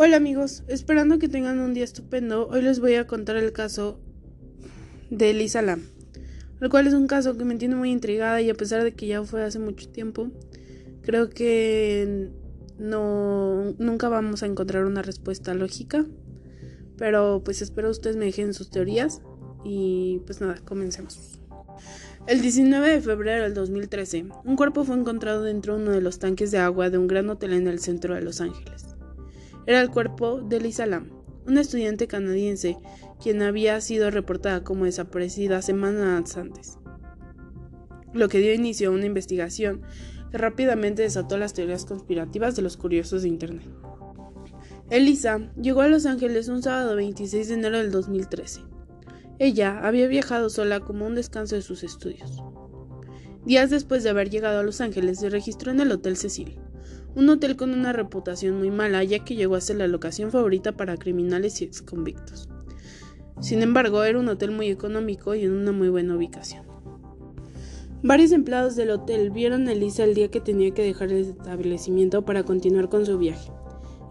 Hola amigos, esperando que tengan un día estupendo, hoy les voy a contar el caso de Elisa Lam, el cual es un caso que me tiene muy intrigada y a pesar de que ya fue hace mucho tiempo, creo que no nunca vamos a encontrar una respuesta lógica, pero pues espero ustedes me dejen sus teorías y pues nada, comencemos. El 19 de febrero del 2013, un cuerpo fue encontrado dentro de uno de los tanques de agua de un gran hotel en el centro de Los Ángeles. Era el cuerpo de Lisa Lam, una estudiante canadiense quien había sido reportada como desaparecida semanas antes, lo que dio inicio a una investigación que rápidamente desató las teorías conspirativas de los curiosos de Internet. Elisa llegó a Los Ángeles un sábado 26 de enero del 2013 ella había viajado sola como un descanso de sus estudios. Días después de haber llegado a Los Ángeles, se registró en el Hotel Cecil, un hotel con una reputación muy mala ya que llegó a ser la locación favorita para criminales y exconvictos. Sin embargo, era un hotel muy económico y en una muy buena ubicación. Varios empleados del hotel vieron a Elisa el día que tenía que dejar el establecimiento para continuar con su viaje,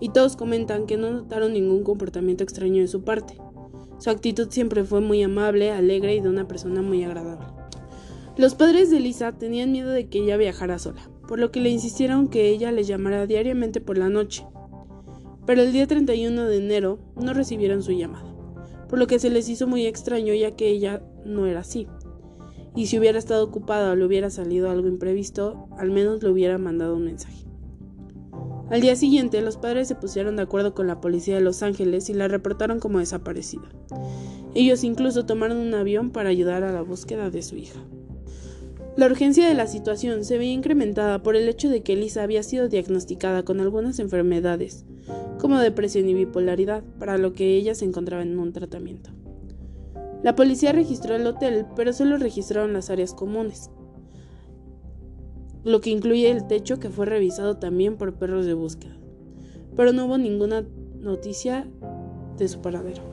y todos comentan que no notaron ningún comportamiento extraño de su parte. Su actitud siempre fue muy amable, alegre y de una persona muy agradable. Los padres de Lisa tenían miedo de que ella viajara sola, por lo que le insistieron que ella les llamara diariamente por la noche. Pero el día 31 de enero no recibieron su llamada, por lo que se les hizo muy extraño ya que ella no era así. Y si hubiera estado ocupada o le hubiera salido algo imprevisto, al menos le hubiera mandado un mensaje. Al día siguiente, los padres se pusieron de acuerdo con la policía de Los Ángeles y la reportaron como desaparecida. Ellos incluso tomaron un avión para ayudar a la búsqueda de su hija. La urgencia de la situación se veía incrementada por el hecho de que Elisa había sido diagnosticada con algunas enfermedades, como depresión y bipolaridad, para lo que ella se encontraba en un tratamiento. La policía registró el hotel, pero solo registraron las áreas comunes lo que incluye el techo que fue revisado también por perros de búsqueda, pero no hubo ninguna noticia de su paradero.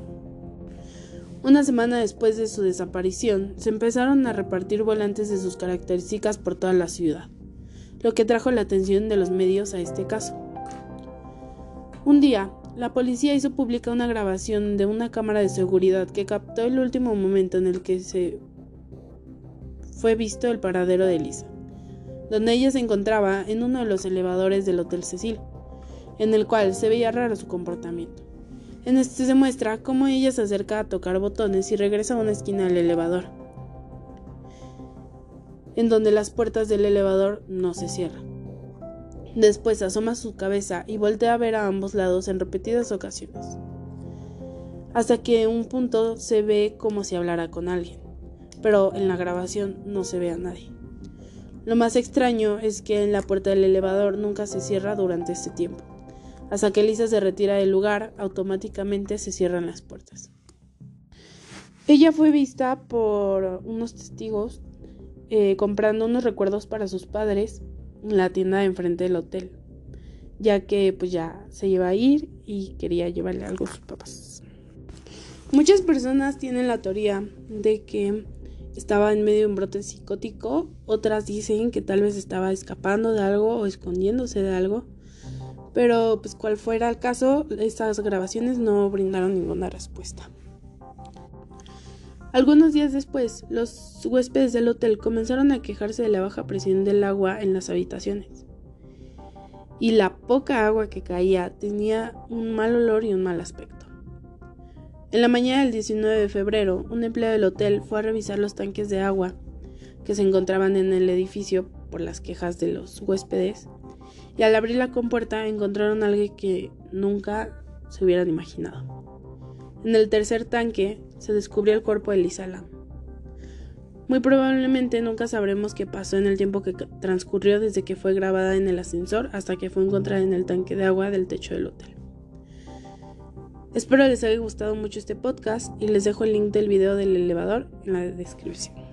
Una semana después de su desaparición, se empezaron a repartir volantes de sus características por toda la ciudad, lo que trajo la atención de los medios a este caso. Un día, la policía hizo pública una grabación de una cámara de seguridad que captó el último momento en el que se fue visto el paradero de Lisa donde ella se encontraba en uno de los elevadores del Hotel Cecil, en el cual se veía raro su comportamiento. En este se muestra cómo ella se acerca a tocar botones y regresa a una esquina del elevador, en donde las puertas del elevador no se cierran. Después asoma su cabeza y voltea a ver a ambos lados en repetidas ocasiones, hasta que en un punto se ve como si hablara con alguien, pero en la grabación no se ve a nadie. Lo más extraño es que en la puerta del elevador nunca se cierra durante este tiempo. Hasta que Lisa se retira del lugar, automáticamente se cierran las puertas. Ella fue vista por unos testigos eh, comprando unos recuerdos para sus padres en la tienda de enfrente del hotel, ya que pues ya se iba a ir y quería llevarle algo a sus papás. Muchas personas tienen la teoría de que estaba en medio de un brote psicótico, otras dicen que tal vez estaba escapando de algo o escondiéndose de algo, pero pues cual fuera el caso, estas grabaciones no brindaron ninguna respuesta. Algunos días después, los huéspedes del hotel comenzaron a quejarse de la baja presión del agua en las habitaciones. Y la poca agua que caía tenía un mal olor y un mal aspecto. En la mañana del 19 de febrero, un empleado del hotel fue a revisar los tanques de agua que se encontraban en el edificio por las quejas de los huéspedes, y al abrir la compuerta encontraron algo que nunca se hubieran imaginado. En el tercer tanque se descubrió el cuerpo de Lisa Lam. Muy probablemente nunca sabremos qué pasó en el tiempo que transcurrió desde que fue grabada en el ascensor hasta que fue encontrada en el tanque de agua del techo del hotel. Espero les haya gustado mucho este podcast y les dejo el link del video del elevador en la descripción.